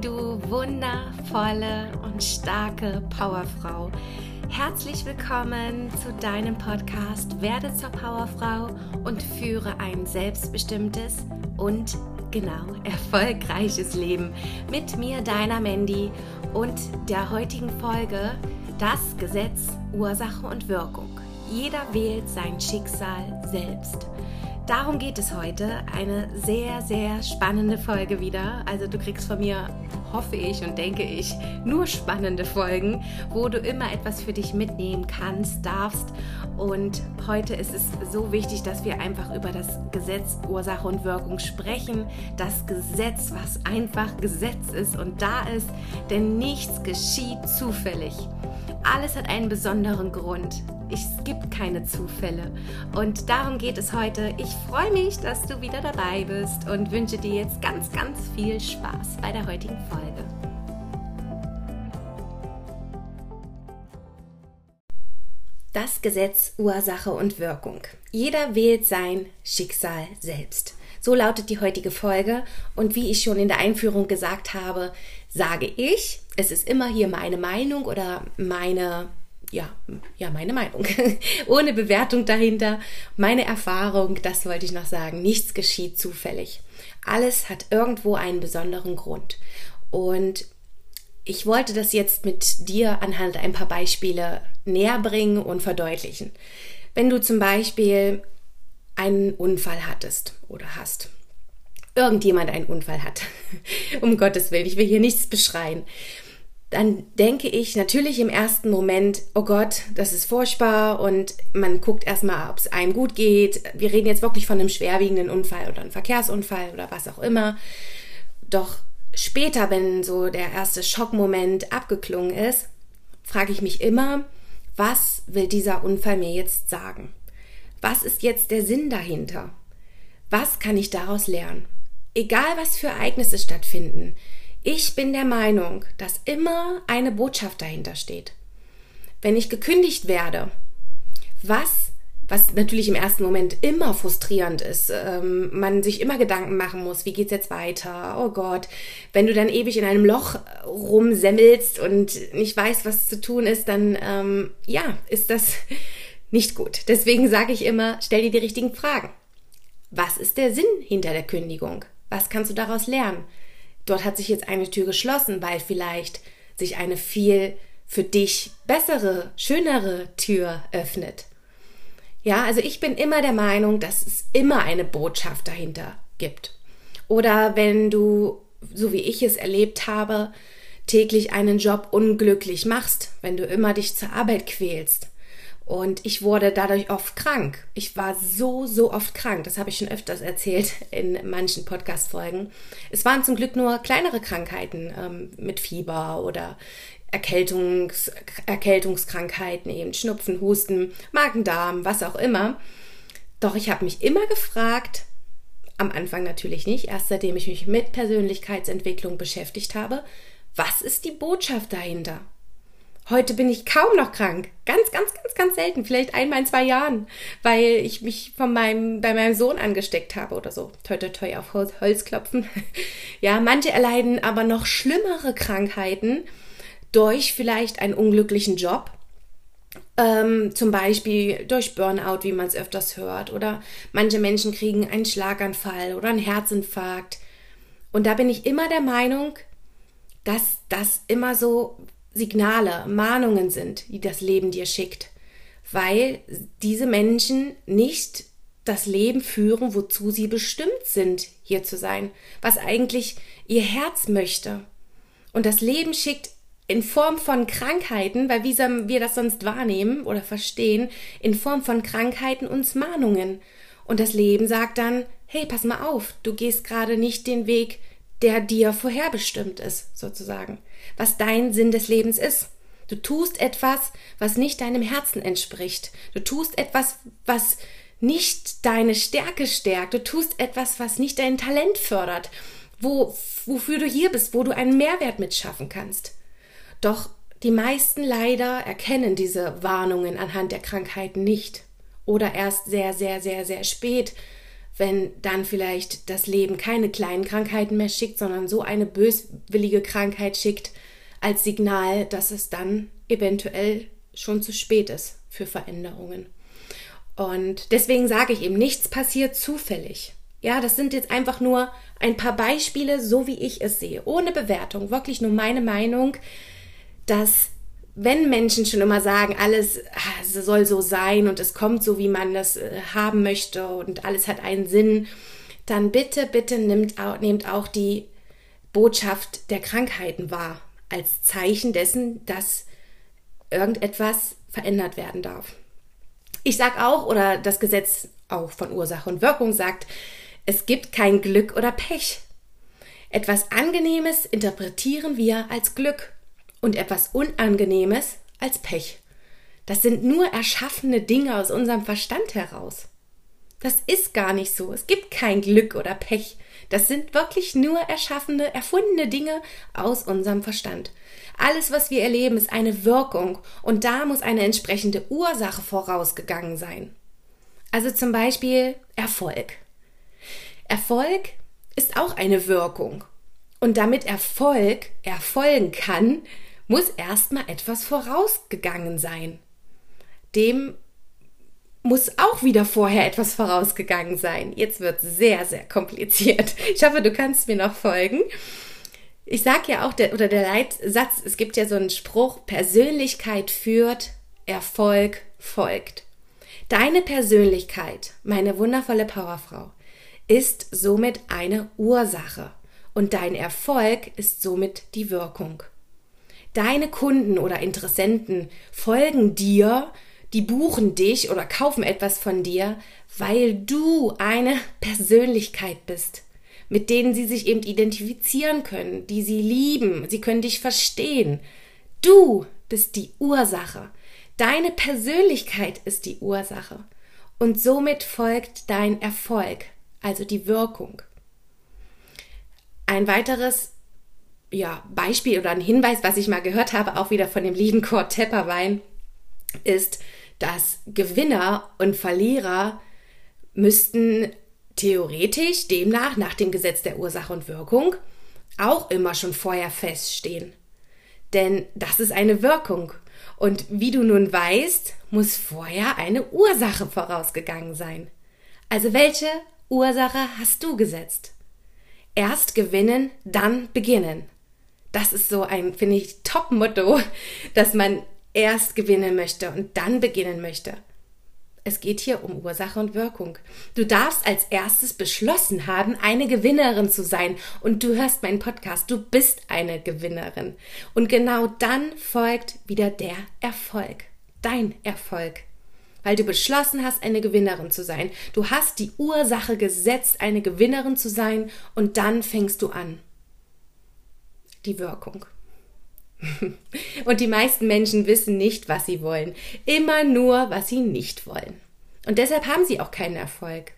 Du wundervolle und starke Powerfrau. Herzlich willkommen zu deinem Podcast Werde zur Powerfrau und führe ein selbstbestimmtes und genau erfolgreiches Leben mit mir, deiner Mandy und der heutigen Folge Das Gesetz Ursache und Wirkung. Jeder wählt sein Schicksal selbst. Darum geht es heute. Eine sehr, sehr spannende Folge wieder. Also du kriegst von mir, hoffe ich und denke ich, nur spannende Folgen, wo du immer etwas für dich mitnehmen kannst, darfst. Und heute ist es so wichtig, dass wir einfach über das Gesetz Ursache und Wirkung sprechen. Das Gesetz, was einfach Gesetz ist und da ist, denn nichts geschieht zufällig. Alles hat einen besonderen Grund. Es gibt keine Zufälle. Und darum geht es heute. Ich freue mich, dass du wieder dabei bist und wünsche dir jetzt ganz, ganz viel Spaß bei der heutigen Folge. Das Gesetz Ursache und Wirkung. Jeder wählt sein Schicksal selbst. So lautet die heutige Folge. Und wie ich schon in der Einführung gesagt habe, sage ich, es ist immer hier meine Meinung oder meine ja, ja, meine Meinung. Ohne Bewertung dahinter. Meine Erfahrung, das wollte ich noch sagen. Nichts geschieht zufällig. Alles hat irgendwo einen besonderen Grund. Und ich wollte das jetzt mit dir anhand ein paar Beispiele näher bringen und verdeutlichen. Wenn du zum Beispiel einen Unfall hattest oder hast, irgendjemand einen Unfall hat, um Gottes Willen, ich will hier nichts beschreien, dann denke ich natürlich im ersten Moment, oh Gott, das ist furchtbar und man guckt erstmal, ob es einem gut geht. Wir reden jetzt wirklich von einem schwerwiegenden Unfall oder einem Verkehrsunfall oder was auch immer. Doch später, wenn so der erste Schockmoment abgeklungen ist, frage ich mich immer, was will dieser Unfall mir jetzt sagen? Was ist jetzt der Sinn dahinter? Was kann ich daraus lernen? Egal was für Ereignisse stattfinden, ich bin der Meinung, dass immer eine Botschaft dahinter steht. Wenn ich gekündigt werde, was, was natürlich im ersten Moment immer frustrierend ist, ähm, man sich immer Gedanken machen muss, wie geht's jetzt weiter? Oh Gott, wenn du dann ewig in einem Loch rumsemmelst und nicht weißt, was zu tun ist, dann ähm, ja, ist das nicht gut. Deswegen sage ich immer, stell dir die richtigen Fragen. Was ist der Sinn hinter der Kündigung? Was kannst du daraus lernen? Dort hat sich jetzt eine Tür geschlossen, weil vielleicht sich eine viel für dich bessere, schönere Tür öffnet. Ja, also ich bin immer der Meinung, dass es immer eine Botschaft dahinter gibt. Oder wenn du, so wie ich es erlebt habe, täglich einen Job unglücklich machst, wenn du immer dich zur Arbeit quälst, und ich wurde dadurch oft krank. Ich war so, so oft krank. Das habe ich schon öfters erzählt in manchen Podcast-Folgen. Es waren zum Glück nur kleinere Krankheiten ähm, mit Fieber oder Erkältungs Erkältungskrankheiten, eben Schnupfen, Husten, Magen-Darm, was auch immer. Doch ich habe mich immer gefragt, am Anfang natürlich nicht, erst seitdem ich mich mit Persönlichkeitsentwicklung beschäftigt habe, was ist die Botschaft dahinter? Heute bin ich kaum noch krank. Ganz, ganz, ganz, ganz selten. Vielleicht einmal in zwei Jahren, weil ich mich von meinem, bei meinem Sohn angesteckt habe oder so. Toi, toi, toi, auf Holz, klopfen. ja, manche erleiden aber noch schlimmere Krankheiten durch vielleicht einen unglücklichen Job. Ähm, zum Beispiel durch Burnout, wie man es öfters hört. Oder manche Menschen kriegen einen Schlaganfall oder einen Herzinfarkt. Und da bin ich immer der Meinung, dass das immer so Signale, Mahnungen sind, die das Leben dir schickt, weil diese Menschen nicht das Leben führen, wozu sie bestimmt sind, hier zu sein, was eigentlich ihr Herz möchte. Und das Leben schickt in Form von Krankheiten, weil wie wir das sonst wahrnehmen oder verstehen, in Form von Krankheiten uns Mahnungen. Und das Leben sagt dann, hey, pass mal auf, du gehst gerade nicht den Weg, der dir vorherbestimmt ist, sozusagen, was dein Sinn des Lebens ist. Du tust etwas, was nicht deinem Herzen entspricht. Du tust etwas, was nicht deine Stärke stärkt. Du tust etwas, was nicht dein Talent fördert, wo, wofür du hier bist, wo du einen Mehrwert mitschaffen kannst. Doch die meisten leider erkennen diese Warnungen anhand der Krankheiten nicht oder erst sehr, sehr, sehr, sehr spät, wenn dann vielleicht das Leben keine kleinen Krankheiten mehr schickt, sondern so eine böswillige Krankheit schickt als Signal, dass es dann eventuell schon zu spät ist für Veränderungen. Und deswegen sage ich eben, nichts passiert zufällig. Ja, das sind jetzt einfach nur ein paar Beispiele, so wie ich es sehe, ohne Bewertung, wirklich nur meine Meinung, dass wenn Menschen schon immer sagen, alles ah, soll so sein und es kommt so, wie man das äh, haben möchte und alles hat einen Sinn, dann bitte, bitte nehmt auch, nehmt auch die Botschaft der Krankheiten wahr, als Zeichen dessen, dass irgendetwas verändert werden darf. Ich sage auch, oder das Gesetz auch von Ursache und Wirkung sagt, es gibt kein Glück oder Pech. Etwas Angenehmes interpretieren wir als Glück und etwas Unangenehmes als Pech. Das sind nur erschaffene Dinge aus unserem Verstand heraus. Das ist gar nicht so. Es gibt kein Glück oder Pech. Das sind wirklich nur erschaffene, erfundene Dinge aus unserem Verstand. Alles, was wir erleben, ist eine Wirkung und da muss eine entsprechende Ursache vorausgegangen sein. Also zum Beispiel Erfolg. Erfolg ist auch eine Wirkung. Und damit Erfolg erfolgen kann, muss erstmal etwas vorausgegangen sein. Dem muss auch wieder vorher etwas vorausgegangen sein. Jetzt wird sehr, sehr kompliziert. Ich hoffe, du kannst mir noch folgen. Ich sage ja auch, der, oder der Leitsatz, es gibt ja so einen Spruch, Persönlichkeit führt, Erfolg folgt. Deine Persönlichkeit, meine wundervolle Powerfrau, ist somit eine Ursache und dein Erfolg ist somit die Wirkung. Deine Kunden oder Interessenten folgen dir, die buchen dich oder kaufen etwas von dir, weil du eine Persönlichkeit bist, mit denen sie sich eben identifizieren können, die sie lieben, sie können dich verstehen. Du bist die Ursache. Deine Persönlichkeit ist die Ursache. Und somit folgt dein Erfolg, also die Wirkung. Ein weiteres ja, Beispiel oder ein Hinweis, was ich mal gehört habe, auch wieder von dem lieben Kurt Tepperwein, ist, dass Gewinner und Verlierer müssten theoretisch demnach nach dem Gesetz der Ursache und Wirkung auch immer schon vorher feststehen. Denn das ist eine Wirkung. Und wie du nun weißt, muss vorher eine Ursache vorausgegangen sein. Also welche Ursache hast du gesetzt? Erst gewinnen, dann beginnen. Das ist so ein, finde ich, Top-Motto, dass man erst gewinnen möchte und dann beginnen möchte. Es geht hier um Ursache und Wirkung. Du darfst als erstes beschlossen haben, eine Gewinnerin zu sein. Und du hörst meinen Podcast, du bist eine Gewinnerin. Und genau dann folgt wieder der Erfolg. Dein Erfolg. Weil du beschlossen hast, eine Gewinnerin zu sein. Du hast die Ursache gesetzt, eine Gewinnerin zu sein. Und dann fängst du an die Wirkung. Und die meisten Menschen wissen nicht, was sie wollen. Immer nur, was sie nicht wollen. Und deshalb haben sie auch keinen Erfolg.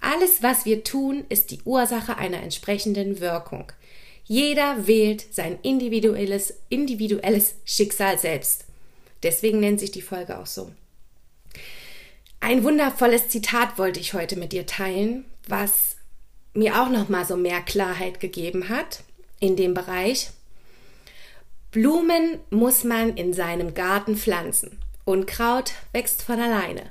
Alles, was wir tun, ist die Ursache einer entsprechenden Wirkung. Jeder wählt sein individuelles, individuelles Schicksal selbst. Deswegen nennt sich die Folge auch so. Ein wundervolles Zitat wollte ich heute mit dir teilen, was mir auch noch mal so mehr Klarheit gegeben hat in dem Bereich. Blumen muss man in seinem Garten pflanzen. Unkraut wächst von alleine.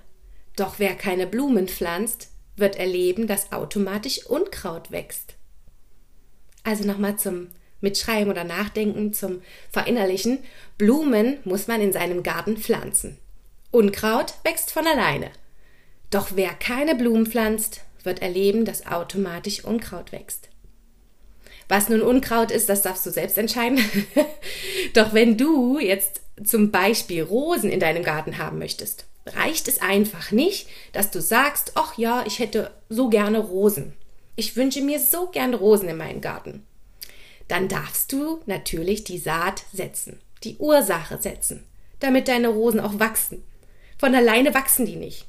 Doch wer keine Blumen pflanzt, wird erleben, dass automatisch Unkraut wächst. Also nochmal zum Mitschreiben oder Nachdenken, zum Verinnerlichen. Blumen muss man in seinem Garten pflanzen. Unkraut wächst von alleine. Doch wer keine Blumen pflanzt, wird erleben, dass automatisch Unkraut wächst. Was nun Unkraut ist, das darfst du selbst entscheiden. Doch wenn du jetzt zum Beispiel Rosen in deinem Garten haben möchtest, reicht es einfach nicht, dass du sagst, ach ja, ich hätte so gerne Rosen. Ich wünsche mir so gerne Rosen in meinem Garten. Dann darfst du natürlich die Saat setzen, die Ursache setzen, damit deine Rosen auch wachsen. Von alleine wachsen die nicht.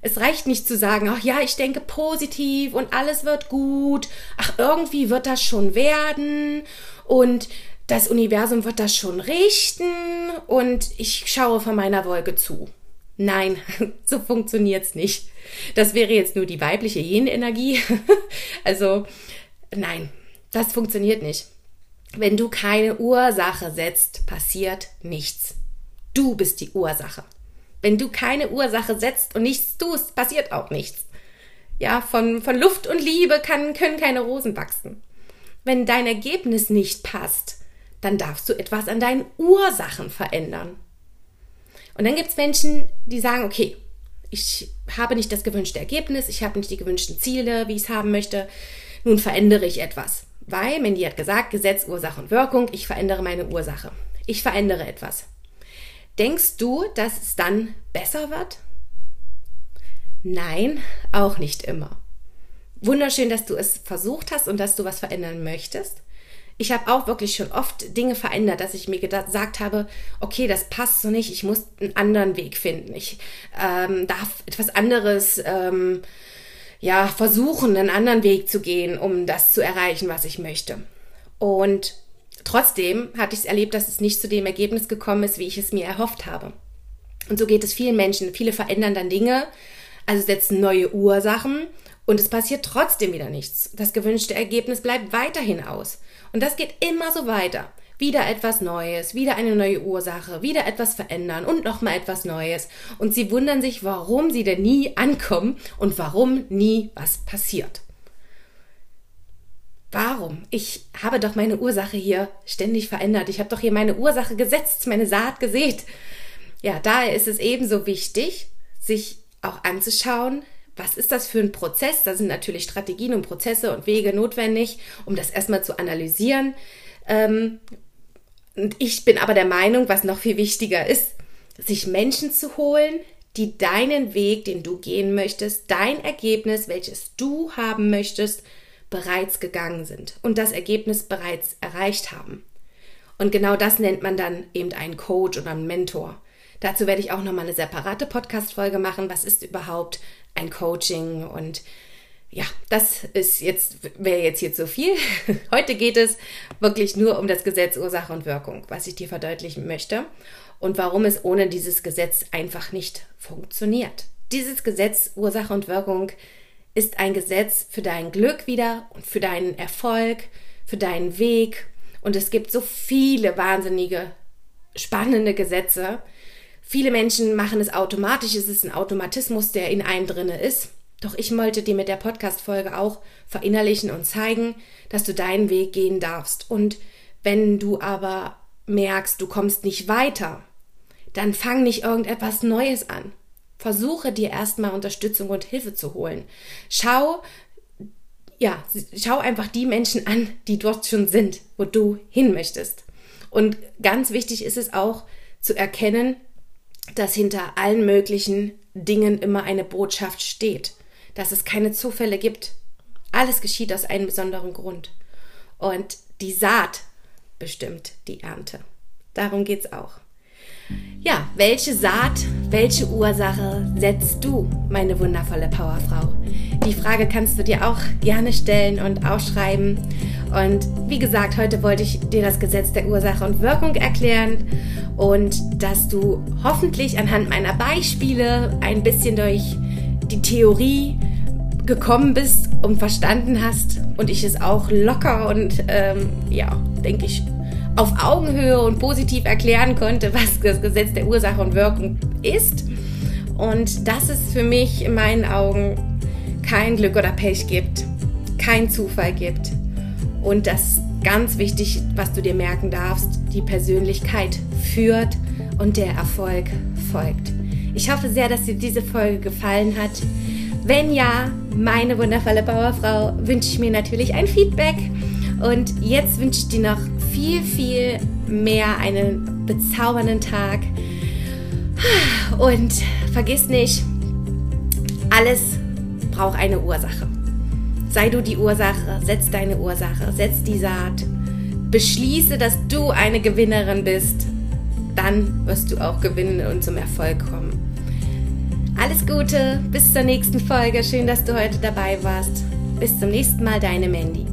Es reicht nicht zu sagen, ach ja, ich denke positiv und alles wird gut, ach irgendwie wird das schon werden und das Universum wird das schon richten und ich schaue von meiner Wolke zu. Nein, so funktioniert's nicht. Das wäre jetzt nur die weibliche Yin-Energie. also nein, das funktioniert nicht. Wenn du keine Ursache setzt, passiert nichts. Du bist die Ursache. Wenn du keine Ursache setzt und nichts tust, passiert auch nichts. Ja, von, von Luft und Liebe kann, können keine Rosen wachsen. Wenn dein Ergebnis nicht passt, dann darfst du etwas an deinen Ursachen verändern. Und dann gibt es Menschen, die sagen, okay, ich habe nicht das gewünschte Ergebnis, ich habe nicht die gewünschten Ziele, wie ich es haben möchte, nun verändere ich etwas. Weil Mandy hat gesagt, Gesetz, Ursache und Wirkung, ich verändere meine Ursache. Ich verändere etwas. Denkst du, dass es dann besser wird? Nein, auch nicht immer. Wunderschön, dass du es versucht hast und dass du was verändern möchtest ich habe auch wirklich schon oft Dinge verändert, dass ich mir gesagt habe, okay, das passt so nicht, ich muss einen anderen Weg finden. Ich ähm, darf etwas anderes ähm, ja versuchen, einen anderen Weg zu gehen, um das zu erreichen, was ich möchte. Und trotzdem hatte ich es erlebt, dass es nicht zu dem Ergebnis gekommen ist, wie ich es mir erhofft habe. Und so geht es vielen Menschen. Viele verändern dann Dinge, also setzen neue Ursachen und es passiert trotzdem wieder nichts. Das gewünschte Ergebnis bleibt weiterhin aus. Und das geht immer so weiter. Wieder etwas Neues, wieder eine neue Ursache, wieder etwas verändern und nochmal etwas Neues. Und sie wundern sich, warum sie denn nie ankommen und warum nie was passiert. Warum? Ich habe doch meine Ursache hier ständig verändert. Ich habe doch hier meine Ursache gesetzt, meine Saat gesät. Ja, daher ist es ebenso wichtig, sich auch anzuschauen, was ist das für ein Prozess? Da sind natürlich Strategien und Prozesse und Wege notwendig, um das erstmal zu analysieren. Ähm, und ich bin aber der Meinung, was noch viel wichtiger ist, sich Menschen zu holen, die deinen Weg, den du gehen möchtest, dein Ergebnis, welches du haben möchtest, bereits gegangen sind und das Ergebnis bereits erreicht haben. Und genau das nennt man dann eben einen Coach oder einen Mentor. Dazu werde ich auch nochmal eine separate Podcast-Folge machen. Was ist überhaupt ein Coaching und ja, das ist jetzt, wäre jetzt hier zu viel. Heute geht es wirklich nur um das Gesetz Ursache und Wirkung, was ich dir verdeutlichen möchte und warum es ohne dieses Gesetz einfach nicht funktioniert. Dieses Gesetz Ursache und Wirkung ist ein Gesetz für dein Glück wieder und für deinen Erfolg, für deinen Weg. Und es gibt so viele wahnsinnige, spannende Gesetze, Viele Menschen machen es automatisch, es ist ein Automatismus, der in einem drinne ist. Doch ich wollte dir mit der Podcast-Folge auch verinnerlichen und zeigen, dass du deinen Weg gehen darfst. Und wenn du aber merkst, du kommst nicht weiter, dann fang nicht irgendetwas Neues an. Versuche dir erstmal Unterstützung und Hilfe zu holen. Schau, ja, schau einfach die Menschen an, die dort schon sind, wo du hin möchtest. Und ganz wichtig ist es auch zu erkennen, dass hinter allen möglichen Dingen immer eine Botschaft steht, dass es keine Zufälle gibt. Alles geschieht aus einem besonderen Grund. Und die Saat bestimmt die Ernte. Darum geht es auch. Ja, welche Saat, welche Ursache setzt du, meine wundervolle Powerfrau? Die Frage kannst du dir auch gerne stellen und ausschreiben. Und wie gesagt, heute wollte ich dir das Gesetz der Ursache und Wirkung erklären und dass du hoffentlich anhand meiner Beispiele ein bisschen durch die Theorie gekommen bist und verstanden hast und ich es auch locker und ähm, ja, denke ich, auf Augenhöhe und positiv erklären konnte, was das Gesetz der Ursache und Wirkung ist. Und dass es für mich in meinen Augen kein Glück oder Pech gibt, kein Zufall gibt. Und das ganz wichtig, was du dir merken darfst, die Persönlichkeit führt und der Erfolg folgt. Ich hoffe sehr, dass dir diese Folge gefallen hat. Wenn ja, meine wundervolle Bauerfrau, wünsche ich mir natürlich ein Feedback. Und jetzt wünsche ich dir noch viel, viel mehr einen bezaubernden Tag. Und vergiss nicht, alles braucht eine Ursache. Sei du die Ursache, setz deine Ursache, setz die Saat. Beschließe, dass du eine Gewinnerin bist. Dann wirst du auch gewinnen und zum Erfolg kommen. Alles Gute, bis zur nächsten Folge. Schön, dass du heute dabei warst. Bis zum nächsten Mal, deine Mandy.